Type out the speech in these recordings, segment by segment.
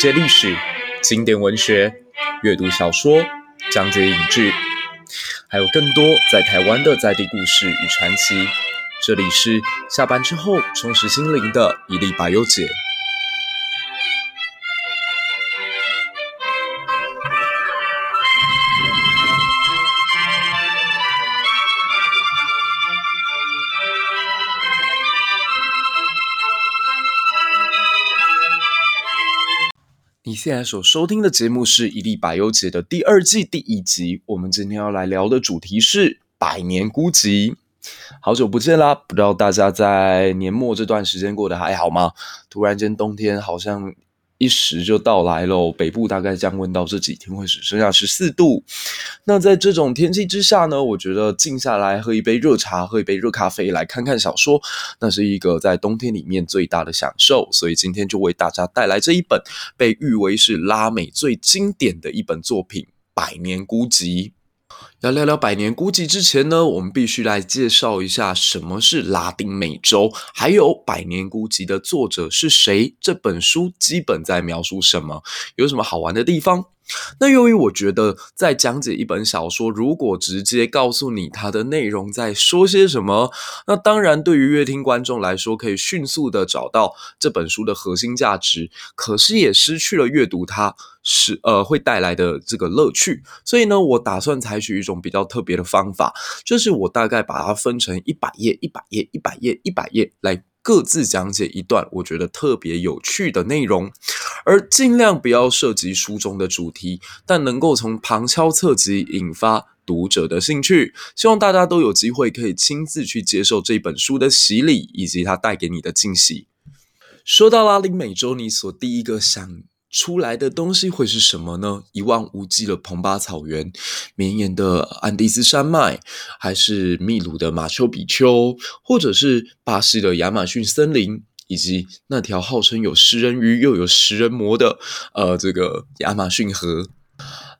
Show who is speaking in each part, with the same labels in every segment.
Speaker 1: 界历史、经典文学、阅读小说、讲解影剧，还有更多在台湾的在地故事与传奇。这里是下班之后充实心灵的一粒百忧解。现在所收听的节目是《一粒百忧解》的第二季第一集。我们今天要来聊的主题是百年孤寂。好久不见啦，不知道大家在年末这段时间过得还好吗？突然间冬天好像一时就到来喽，北部大概降温到这几天会只剩下十四度。那在这种天气之下呢，我觉得静下来喝一杯热茶，喝一杯热咖啡，来看看小说，那是一个在冬天里面最大的享受。所以今天就为大家带来这一本被誉为是拉美最经典的一本作品《百年孤寂》。要聊聊百年孤寂之前呢，我们必须来介绍一下什么是拉丁美洲，还有百年孤寂的作者是谁，这本书基本在描述什么，有什么好玩的地方。那由于我觉得，在讲解一本小说，如果直接告诉你它的内容在说些什么，那当然对于阅听观众来说，可以迅速的找到这本书的核心价值，可是也失去了阅读它是呃会带来的这个乐趣。所以呢，我打算采取一种比较特别的方法，就是我大概把它分成一百页、一百页、一百页、一百页来。各自讲解一段我觉得特别有趣的内容，而尽量不要涉及书中的主题，但能够从旁敲侧击引发读者的兴趣。希望大家都有机会可以亲自去接受这本书的洗礼，以及它带给你的惊喜。说到拉丁美洲，你所第一个想出来的东西会是什么呢？一望无际的蓬巴草原，绵延的安第斯山脉，还是秘鲁的马丘比丘，或者是巴西的亚马逊森林，以及那条号称有食人鱼又有食人魔的呃这个亚马逊河？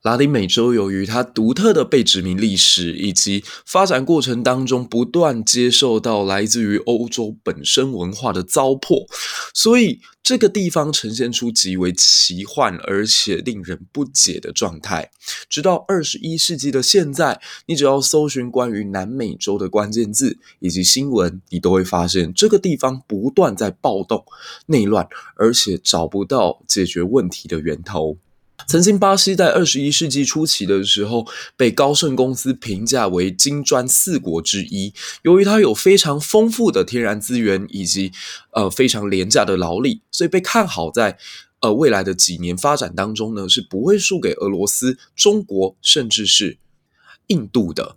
Speaker 1: 拉丁美洲由于它独特的被殖民历史以及发展过程当中不断接受到来自于欧洲本身文化的糟粕，所以这个地方呈现出极为奇幻而且令人不解的状态。直到二十一世纪的现在，你只要搜寻关于南美洲的关键字以及新闻，你都会发现这个地方不断在暴动、内乱，而且找不到解决问题的源头。曾经，巴西在二十一世纪初期的时候，被高盛公司评价为金砖四国之一。由于它有非常丰富的天然资源以及呃非常廉价的劳力，所以被看好在呃未来的几年发展当中呢，是不会输给俄罗斯、中国，甚至是印度的。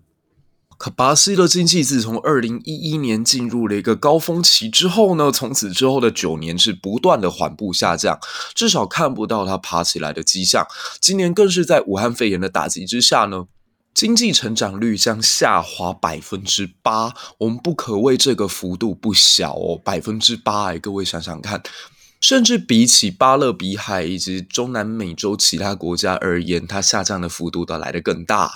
Speaker 1: 可巴西的经济自从二零一一年进入了一个高峰期之后呢，从此之后的九年是不断的缓步下降，至少看不到它爬起来的迹象。今年更是在武汉肺炎的打击之下呢，经济成长率将下滑百分之八。我们不可谓这个幅度不小哦，百分之八哎，各位想想看，甚至比起巴勒比海以及中南美洲其他国家而言，它下降的幅度都来得更大。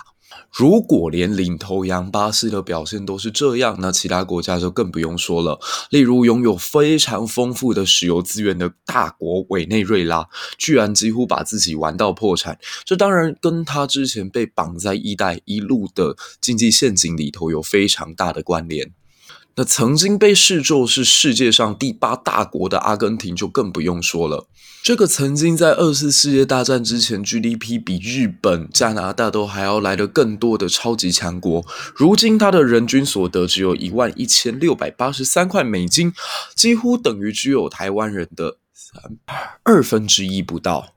Speaker 1: 如果连领头羊巴西的表现都是这样，那其他国家就更不用说了。例如，拥有非常丰富的石油资源的大国委内瑞拉，居然几乎把自己玩到破产。这当然跟他之前被绑在“一带一路”的经济陷阱里头有非常大的关联。那曾经被视作是世界上第八大国的阿根廷就更不用说了。这个曾经在二次世界大战之前 GDP 比日本、加拿大都还要来得更多的超级强国，如今它的人均所得只有一万一千六百八十三块美金，几乎等于只有台湾人的三二分之一不到。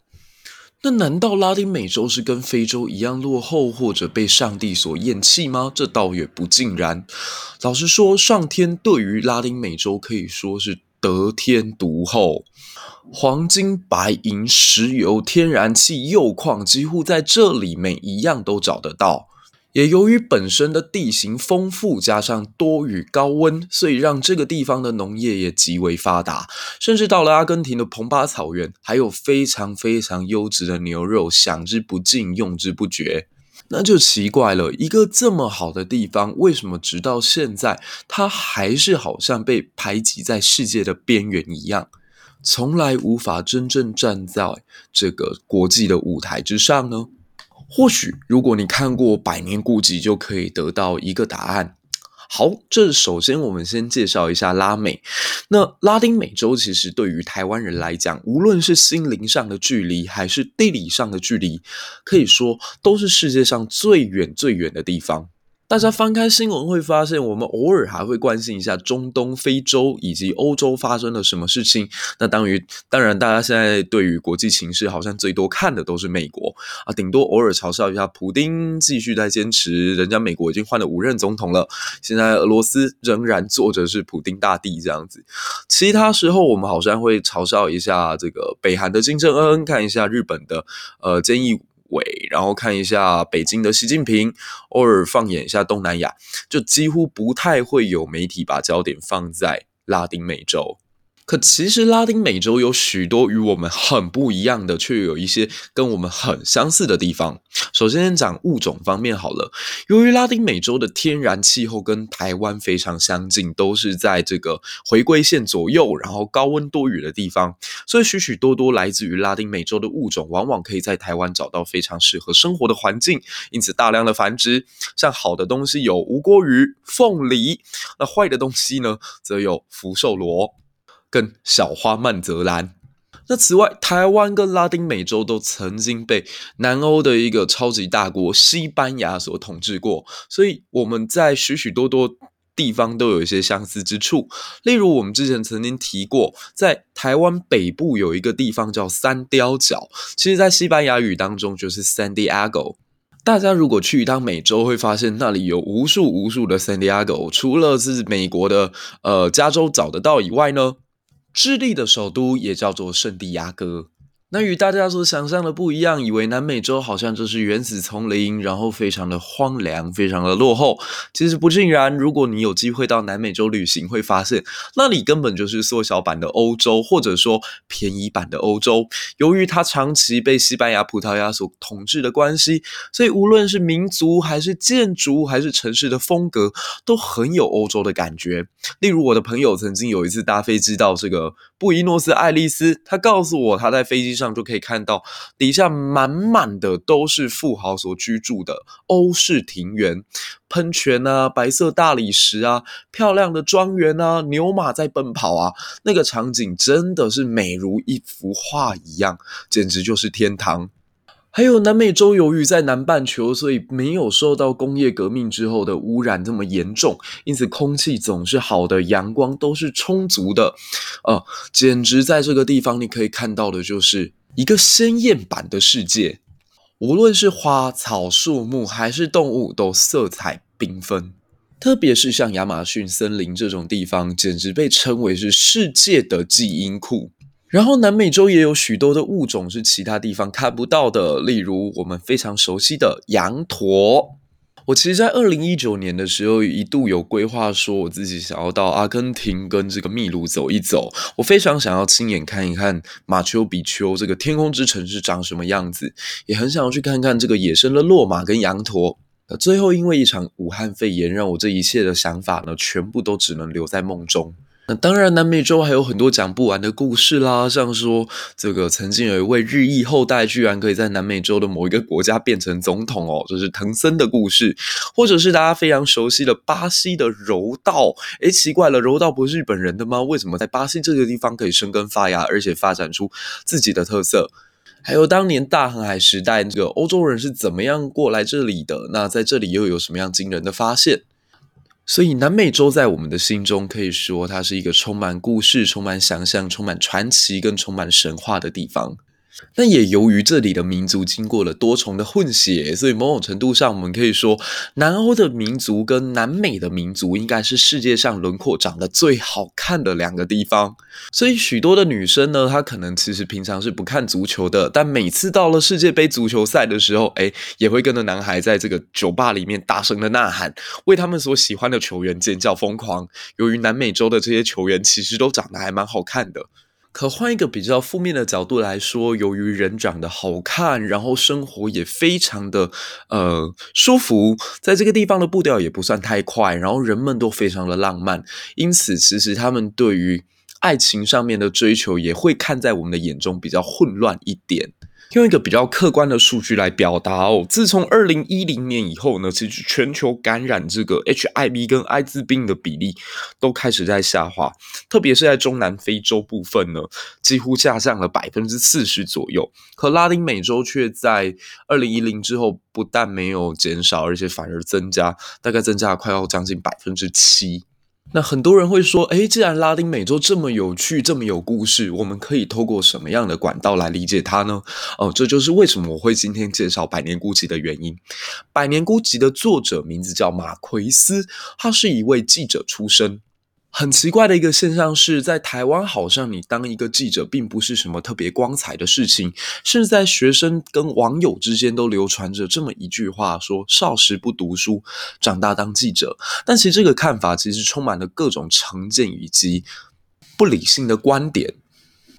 Speaker 1: 那难道拉丁美洲是跟非洲一样落后，或者被上帝所厌弃吗？这倒也不尽然。老实说，上天对于拉丁美洲可以说是得天独厚，黄金、白银、石油、天然气、铀矿，几乎在这里每一样都找得到。也由于本身的地形丰富，加上多雨高温，所以让这个地方的农业也极为发达。甚至到了阿根廷的蓬巴草原，还有非常非常优质的牛肉，享之不尽，用之不绝。那就奇怪了，一个这么好的地方，为什么直到现在，它还是好像被排挤在世界的边缘一样？从来无法真正站在这个国际的舞台之上呢？或许，如果你看过《百年孤寂》，就可以得到一个答案。好，这首先我们先介绍一下拉美。那拉丁美洲其实对于台湾人来讲，无论是心灵上的距离，还是地理上的距离，可以说都是世界上最远最远的地方。大家翻开新闻会发现，我们偶尔还会关心一下中东、非洲以及欧洲发生了什么事情。那当于当然，大家现在对于国际情势好像最多看的都是美国啊，顶多偶尔嘲笑一下普丁继续在坚持，人家美国已经换了五任总统了，现在俄罗斯仍然坐着是普丁大帝这样子。其他时候我们好像会嘲笑一下这个北韩的金正恩，看一下日本的呃菅义伟，然后看一下北京的习近平，偶尔放眼一下东南亚，就几乎不太会有媒体把焦点放在拉丁美洲。可其实拉丁美洲有许多与我们很不一样的，却有一些跟我们很相似的地方。首先讲物种方面好了，由于拉丁美洲的天然气候跟台湾非常相近，都是在这个回归线左右，然后高温多雨的地方，所以许许多多来自于拉丁美洲的物种，往往可以在台湾找到非常适合生活的环境，因此大量的繁殖。像好的东西有吴郭鱼、凤梨，那坏的东西呢，则有福寿螺。跟小花曼泽兰。那此外，台湾跟拉丁美洲都曾经被南欧的一个超级大国西班牙所统治过，所以我们在许许多多地方都有一些相似之处。例如，我们之前曾经提过，在台湾北部有一个地方叫三貂角，其实在西班牙语当中就是 San Diego。大家如果去一趟美洲，会发现那里有无数无数的 San Diego，除了是美国的呃加州找得到以外呢，智利的首都也叫做圣地亚哥。那与大家所想象的不一样，以为南美洲好像就是原始丛林，然后非常的荒凉，非常的落后。其实不尽然，如果你有机会到南美洲旅行，会发现那里根本就是缩小版的欧洲，或者说便宜版的欧洲。由于它长期被西班牙、葡萄牙所统治的关系，所以无论是民族还是建筑还是城市的风格，都很有欧洲的感觉。例如，我的朋友曾经有一次搭飞机到这个布宜诺斯艾利斯，他告诉我他在飞机上就可以看到底下满满的都是富豪所居住的欧式庭园，喷泉啊，白色大理石啊，漂亮的庄园啊，牛马在奔跑啊，那个场景真的是美如一幅画一样，简直就是天堂。还有南美洲，由于在南半球，所以没有受到工业革命之后的污染这么严重，因此空气总是好的，阳光都是充足的，呃，简直在这个地方你可以看到的就是一个鲜艳版的世界，无论是花草树木还是动物，都色彩缤纷，特别是像亚马逊森林这种地方，简直被称为是世界的基因库。然后南美洲也有许多的物种是其他地方看不到的，例如我们非常熟悉的羊驼。我其实，在二零一九年的时候，一度有规划说，我自己想要到阿根廷跟这个秘鲁走一走。我非常想要亲眼看一看马丘比丘这个天空之城是长什么样子，也很想要去看看这个野生的骆马跟羊驼。最后，因为一场武汉肺炎，让我这一切的想法呢，全部都只能留在梦中。那当然，南美洲还有很多讲不完的故事啦，像说这个曾经有一位日裔后代，居然可以在南美洲的某一个国家变成总统哦，这是藤森的故事，或者是大家非常熟悉的巴西的柔道。诶，奇怪了，柔道不是日本人的吗？为什么在巴西这个地方可以生根发芽，而且发展出自己的特色？还有当年大航海时代，这个欧洲人是怎么样过来这里的？那在这里又有什么样惊人的发现？所以，南美洲在我们的心中可以说，它是一个充满故事、充满想象、充满传奇跟充满神话的地方。但也由于这里的民族经过了多重的混血，所以某种程度上，我们可以说，南欧的民族跟南美的民族应该是世界上轮廓长得最好看的两个地方。所以，许多的女生呢，她可能其实平常是不看足球的，但每次到了世界杯足球赛的时候，诶，也会跟着男孩在这个酒吧里面大声的呐喊，为他们所喜欢的球员尖叫疯狂。由于南美洲的这些球员其实都长得还蛮好看的。可换一个比较负面的角度来说，由于人长得好看，然后生活也非常的呃舒服，在这个地方的步调也不算太快，然后人们都非常的浪漫，因此其实他们对于爱情上面的追求也会看在我们的眼中比较混乱一点。用一个比较客观的数据来表达哦，自从二零一零年以后呢，其实全球感染这个 HIV 跟艾滋病的比例都开始在下滑，特别是在中南非洲部分呢，几乎下降了百分之四十左右。可拉丁美洲却在二零一零之后不但没有减少，而且反而增加，大概增加了快要将近百分之七。那很多人会说，诶，既然拉丁美洲这么有趣，这么有故事，我们可以透过什么样的管道来理解它呢？哦，这就是为什么我会今天介绍《百年孤寂》的原因。《百年孤寂》的作者名字叫马奎斯，他是一位记者出身。很奇怪的一个现象是，在台湾，好像你当一个记者并不是什么特别光彩的事情，甚至在学生跟网友之间都流传着这么一句话：说少时不读书，长大当记者。但其实这个看法其实充满了各种成见以及不理性的观点。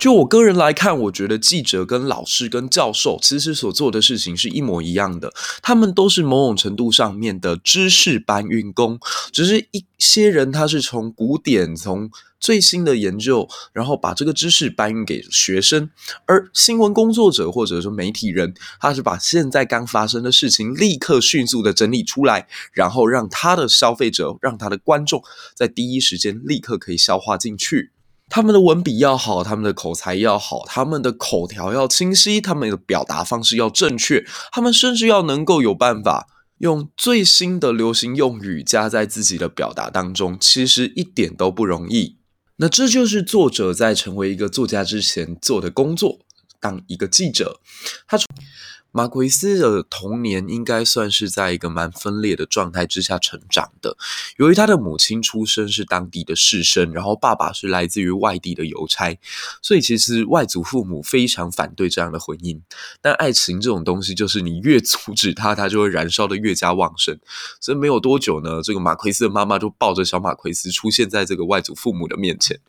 Speaker 1: 就我个人来看，我觉得记者跟老师跟教授其实所做的事情是一模一样的，他们都是某种程度上面的知识搬运工，只是一些人他是从古典、从最新的研究，然后把这个知识搬运给学生，而新闻工作者或者说媒体人，他是把现在刚发生的事情立刻迅速的整理出来，然后让他的消费者、让他的观众在第一时间立刻可以消化进去。他们的文笔要好，他们的口才要好，他们的口条要清晰，他们的表达方式要正确，他们甚至要能够有办法用最新的流行用语加在自己的表达当中，其实一点都不容易。那这就是作者在成为一个作家之前做的工作，当一个记者，他。马奎斯的童年应该算是在一个蛮分裂的状态之下成长的。由于他的母亲出身是当地的士绅，然后爸爸是来自于外地的邮差，所以其实外祖父母非常反对这样的婚姻。但爱情这种东西，就是你越阻止他，他就会燃烧得越加旺盛。所以没有多久呢，这个马奎斯的妈妈就抱着小马奎斯出现在这个外祖父母的面前。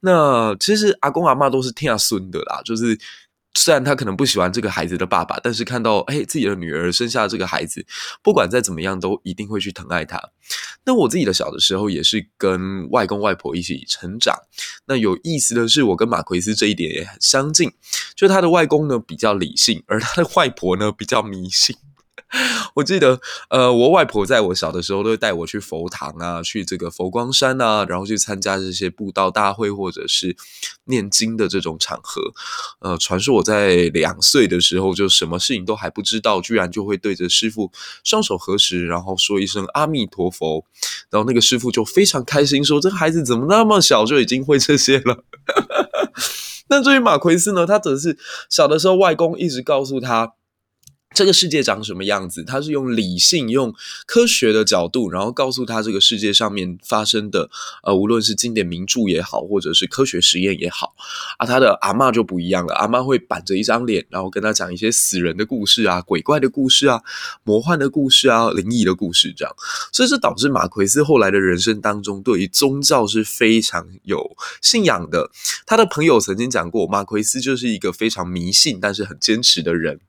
Speaker 1: 那其实阿公阿妈都是听孙的啦，就是。虽然他可能不喜欢这个孩子的爸爸，但是看到哎自己的女儿生下这个孩子，不管再怎么样都一定会去疼爱他。那我自己的小的时候也是跟外公外婆一起成长。那有意思的是，我跟马奎斯这一点也很相近，就他的外公呢比较理性，而他的外婆呢比较迷信。我记得，呃，我外婆在我小的时候都会带我去佛堂啊，去这个佛光山啊，然后去参加这些布道大会或者是念经的这种场合。呃，传说我在两岁的时候就什么事情都还不知道，居然就会对着师父双手合十，然后说一声阿弥陀佛，然后那个师父就非常开心说：“这孩子怎么那么小就已经会这些了？” 那至于马奎斯呢，他则是小的时候外公一直告诉他。这个世界长什么样子？他是用理性、用科学的角度，然后告诉他这个世界上面发生的，呃，无论是经典名著也好，或者是科学实验也好，啊，他的阿嬷就不一样了。阿嬷会板着一张脸，然后跟他讲一些死人的故事啊、鬼怪的故事啊、魔幻的故事啊、灵异的故事这样。所以这导致马奎斯后来的人生当中，对于宗教是非常有信仰的。他的朋友曾经讲过，马奎斯就是一个非常迷信，但是很坚持的人。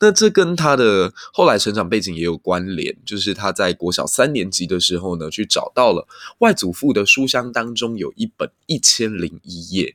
Speaker 1: 那这跟他的后来成长背景也有关联，就是他在国小三年级的时候呢，去找到了外祖父的书箱当中有一本《一千零一夜》。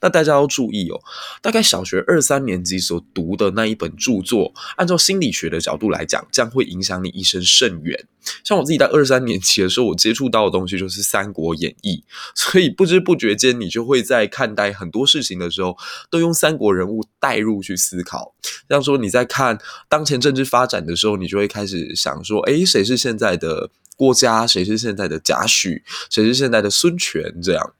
Speaker 1: 那大家要注意哦，大概小学二三年级所读的那一本著作，按照心理学的角度来讲，将会影响你一生甚远。像我自己在二三年级的时候，我接触到的东西就是《三国演义》，所以不知不觉间，你就会在看待很多事情的时候，都用三国人物带入去思考。像说你在看当前政治发展的时候，你就会开始想说：诶，谁是现在的郭嘉？谁是现在的贾诩？谁是现在的孙权？这样。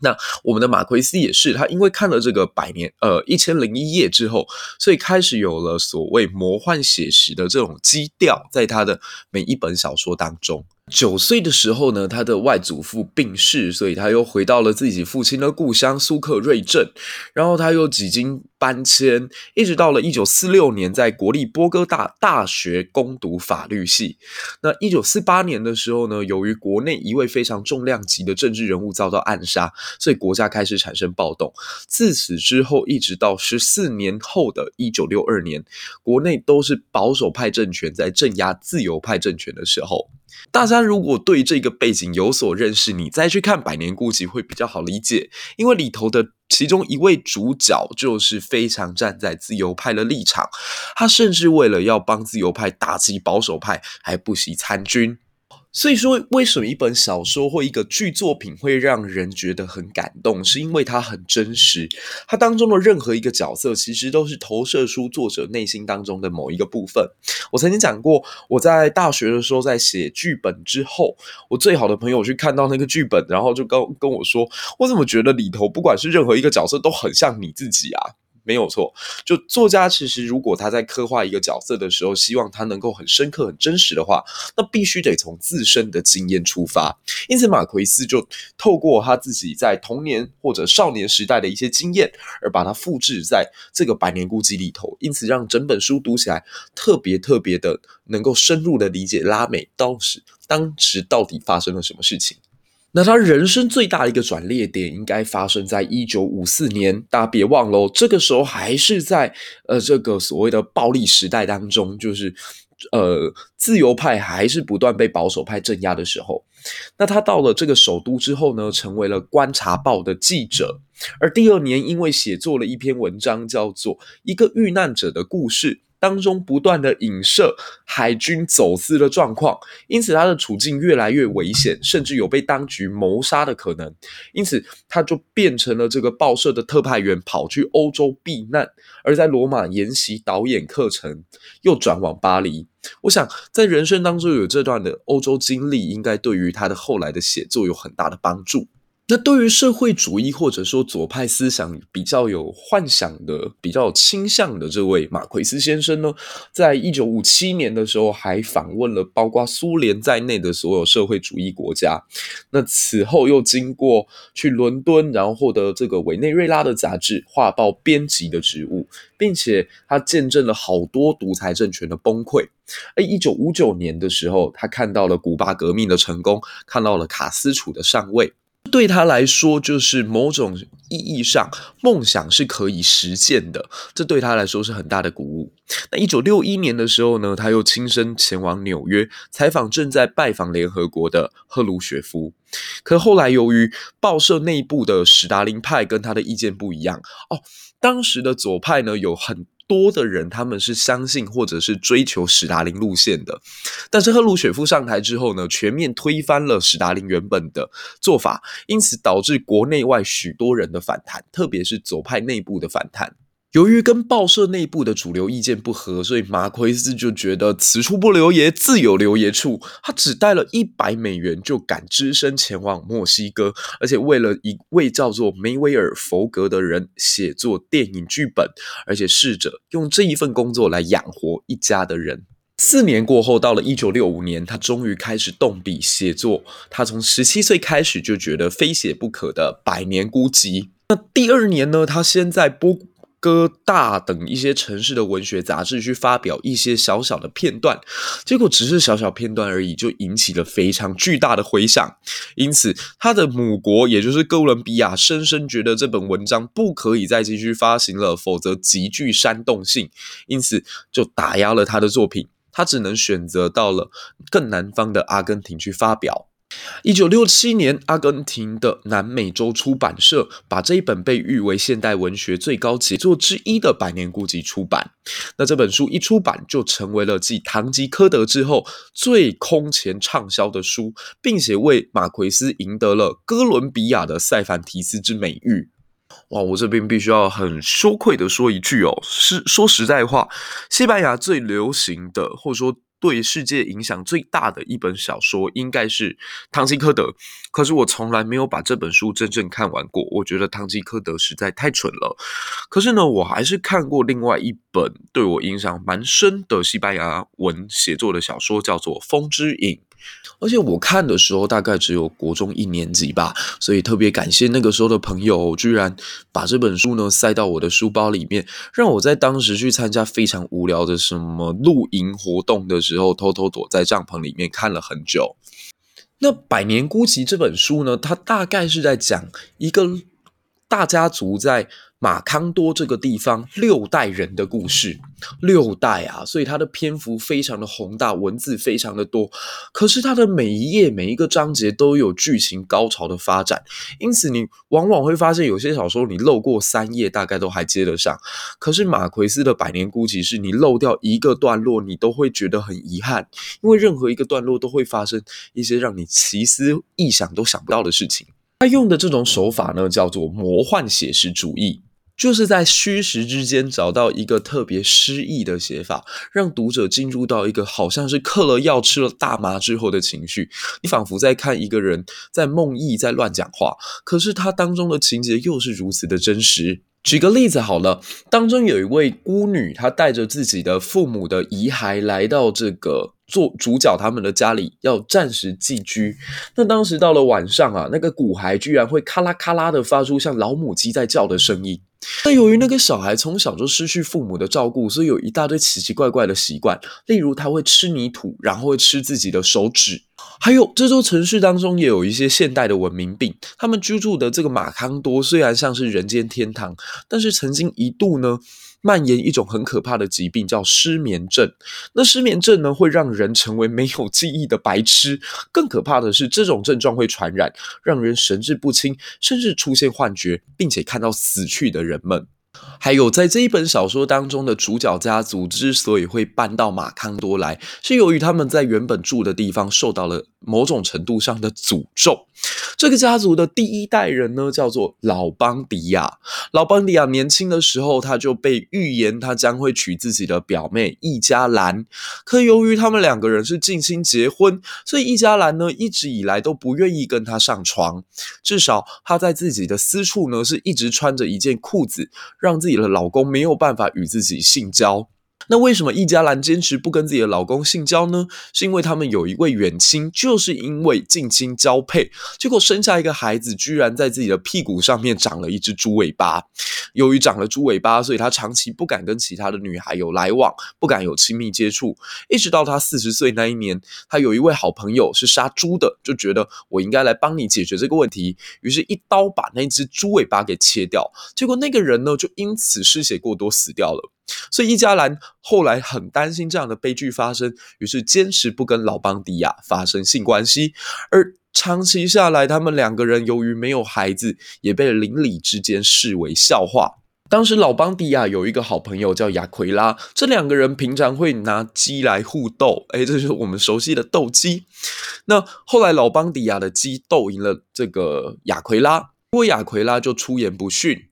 Speaker 1: 那我们的马奎斯也是，他因为看了这个百年呃一千零一夜之后，所以开始有了所谓魔幻写实的这种基调，在他的每一本小说当中。九岁的时候呢，他的外祖父病逝，所以他又回到了自己父亲的故乡苏克瑞镇，然后他又几经搬迁，一直到了一九四六年，在国立波哥大大学攻读法律系。那一九四八年的时候呢，由于国内一位非常重量级的政治人物遭到暗杀，所以国家开始产生暴动。自此之后，一直到十四年后的一九六二年，国内都是保守派政权在镇压自由派政权的时候。大家。但如果对这个背景有所认识，你再去看《百年孤寂》会比较好理解，因为里头的其中一位主角就是非常站在自由派的立场，他甚至为了要帮自由派打击保守派，还不惜参军。所以说，为什么一本小说或一个剧作品会让人觉得很感动？是因为它很真实，它当中的任何一个角色，其实都是投射出作者内心当中的某一个部分。我曾经讲过，我在大学的时候，在写剧本之后，我最好的朋友去看到那个剧本，然后就跟跟我说：“我怎么觉得里头不管是任何一个角色，都很像你自己啊？”没有错，就作家其实如果他在刻画一个角色的时候，希望他能够很深刻、很真实的话，那必须得从自身的经验出发。因此，马奎斯就透过他自己在童年或者少年时代的一些经验，而把它复制在这个《百年孤寂》里头，因此让整本书读起来特别特别的能够深入的理解拉美当时当时到底发生了什么事情。那他人生最大的一个转捩点，应该发生在一九五四年。大家别忘了，这个时候还是在呃这个所谓的暴力时代当中，就是呃自由派还是不断被保守派镇压的时候。那他到了这个首都之后呢，成为了《观察报》的记者。而第二年，因为写作了一篇文章，叫做《一个遇难者的故事》。当中不断的影射海军走私的状况，因此他的处境越来越危险，甚至有被当局谋杀的可能。因此，他就变成了这个报社的特派员，跑去欧洲避难，而在罗马研习导演课程，又转往巴黎。我想，在人生当中有这段的欧洲经历，应该对于他的后来的写作有很大的帮助。那对于社会主义或者说左派思想比较有幻想的、比较有倾向的这位马奎斯先生呢，在一九五七年的时候还访问了包括苏联在内的所有社会主义国家。那此后又经过去伦敦，然后获得这个委内瑞拉的杂志《画报》编辑的职务，并且他见证了好多独裁政权的崩溃。而一九五九年的时候，他看到了古巴革命的成功，看到了卡斯楚的上位。对他来说，就是某种意义上，梦想是可以实现的。这对他来说是很大的鼓舞。那一九六一年的时候呢，他又亲身前往纽约采访正在拜访联合国的赫鲁雪夫。可后来由于报社内部的史达林派跟他的意见不一样，哦，当时的左派呢有很。多的人他们是相信或者是追求史达林路线的，但是赫鲁雪夫上台之后呢，全面推翻了史达林原本的做法，因此导致国内外许多人的反弹，特别是左派内部的反弹。由于跟报社内部的主流意见不合，所以马奎斯就觉得此处不留爷，自有留爷处。他只带了一百美元就敢只身前往墨西哥，而且为了一位叫做梅维尔·弗格的人写作电影剧本，而且试着用这一份工作来养活一家的人。四年过后，到了一九六五年，他终于开始动笔写作。他从十七岁开始就觉得非写不可的《百年孤寂》。那第二年呢，他先在波。哥大等一些城市的文学杂志去发表一些小小的片段，结果只是小小片段而已，就引起了非常巨大的回响。因此，他的母国也就是哥伦比亚，深深觉得这本文章不可以再继续发行了，否则极具煽动性，因此就打压了他的作品。他只能选择到了更南方的阿根廷去发表。一九六七年，阿根廷的南美洲出版社把这一本被誉为现代文学最高杰作之一的《百年孤寂》出版。那这本书一出版，就成为了继《堂吉诃德》之后最空前畅销的书，并且为马奎斯赢得了哥伦比亚的塞凡提斯之美誉。哇，我这边必须要很羞愧的说一句哦，是说实在话，西班牙最流行的，或者说。对世界影响最大的一本小说应该是《堂吉诃德》，可是我从来没有把这本书真正看完过。我觉得《堂吉诃德》实在太蠢了。可是呢，我还是看过另外一本对我影响蛮深的西班牙文写作的小说，叫做《风之影》。而且我看的时候大概只有国中一年级吧，所以特别感谢那个时候的朋友，居然把这本书呢塞到我的书包里面，让我在当时去参加非常无聊的什么露营活动的时候，偷偷躲在帐篷里面看了很久。那《百年孤寂》这本书呢，它大概是在讲一个大家族在马康多这个地方六代人的故事，六代啊，所以它的篇幅非常的宏大，文字非常的多。可是它的每一页、每一个章节都有剧情高潮的发展，因此你往往会发现有些小说你漏过三页，大概都还接得上。可是马奎斯的《百年孤寂》是你漏掉一个段落，你都会觉得很遗憾，因为任何一个段落都会发生一些让你奇思异想都想不到的事情。他用的这种手法呢，叫做魔幻写实主义，就是在虚实之间找到一个特别诗意的写法，让读者进入到一个好像是嗑了药、吃了大麻之后的情绪。你仿佛在看一个人在梦呓、在乱讲话，可是他当中的情节又是如此的真实。举个例子好了，当中有一位孤女，她带着自己的父母的遗骸来到这个做主角他们的家里，要暂时寄居。那当时到了晚上啊，那个骨骸居然会咔啦咔啦的发出像老母鸡在叫的声音。那由于那个小孩从小就失去父母的照顾，所以有一大堆奇奇怪怪的习惯，例如他会吃泥土，然后会吃自己的手指。还有这座城市当中也有一些现代的文明病。他们居住的这个马康多虽然像是人间天堂，但是曾经一度呢，蔓延一种很可怕的疾病，叫失眠症。那失眠症呢，会让人成为没有记忆的白痴。更可怕的是，这种症状会传染，让人神志不清，甚至出现幻觉，并且看到死去的人们。还有，在这一本小说当中的主角家族之所以会搬到马康多来，是由于他们在原本住的地方受到了某种程度上的诅咒。这个家族的第一代人呢，叫做老邦迪亚。老邦迪亚年轻的时候，他就被预言他将会娶自己的表妹易家兰。可由于他们两个人是近亲结婚，所以易家兰呢一直以来都不愿意跟他上床。至少他在自己的私处呢，是一直穿着一件裤子。让自己的老公没有办法与自己性交。那为什么易家兰坚持不跟自己的老公性交呢？是因为他们有一位远亲，就是因为近亲交配，结果生下一个孩子，居然在自己的屁股上面长了一只猪尾巴。由于长了猪尾巴，所以他长期不敢跟其他的女孩有来往，不敢有亲密接触。一直到他四十岁那一年，他有一位好朋友是杀猪的，就觉得我应该来帮你解决这个问题，于是一刀把那只猪尾巴给切掉。结果那个人呢，就因此失血过多死掉了。所以伊加兰后来很担心这样的悲剧发生，于是坚持不跟老邦迪亚发生性关系。而长期下来，他们两个人由于没有孩子，也被邻里之间视为笑话。当时老邦迪亚有一个好朋友叫亚奎拉，这两个人平常会拿鸡来互斗，诶，这就是我们熟悉的斗鸡。那后来老邦迪亚的鸡斗赢了这个亚奎拉，不过亚奎拉就出言不逊，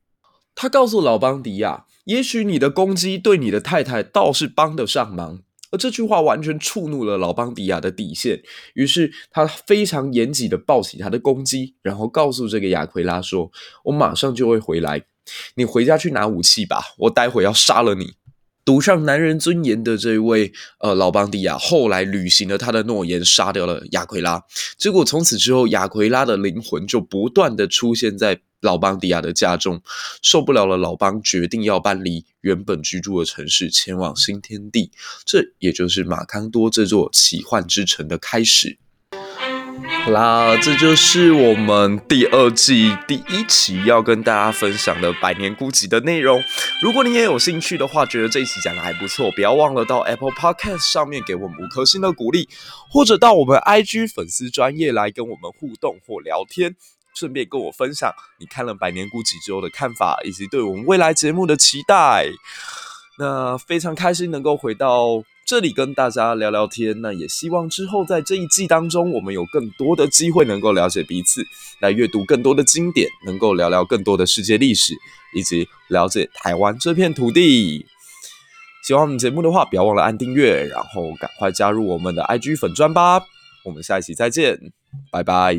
Speaker 1: 他告诉老邦迪亚。也许你的公鸡对你的太太倒是帮得上忙，而这句话完全触怒了老邦迪亚的底线。于是他非常严谨地抱起他的公鸡，然后告诉这个亚奎拉说：“我马上就会回来，你回家去拿武器吧，我待会要杀了你。”赌上男人尊严的这位呃老邦迪亚后来履行了他的诺言，杀掉了亚奎拉。结果从此之后，亚奎拉的灵魂就不断地出现在老邦迪亚的家中。受不了了，老邦决定要搬离原本居住的城市，前往新天地。这也就是马康多这座奇幻之城的开始。好啦，这就是我们第二季第一期要跟大家分享的《百年孤寂》的内容。如果你也有兴趣的话，觉得这一期讲的还不错，不要忘了到 Apple Podcast 上面给我们五颗星的鼓励，或者到我们 IG 粉丝专业来跟我们互动或聊天，顺便跟我分享你看了《百年孤寂》之后的看法，以及对我们未来节目的期待。那非常开心能够回到。这里跟大家聊聊天，那也希望之后在这一季当中，我们有更多的机会能够了解彼此，来阅读更多的经典，能够聊聊更多的世界历史，以及了解台湾这片土地。喜欢我们节目的话，不要忘了按订阅，然后赶快加入我们的 IG 粉专吧。我们下一期再见，拜拜。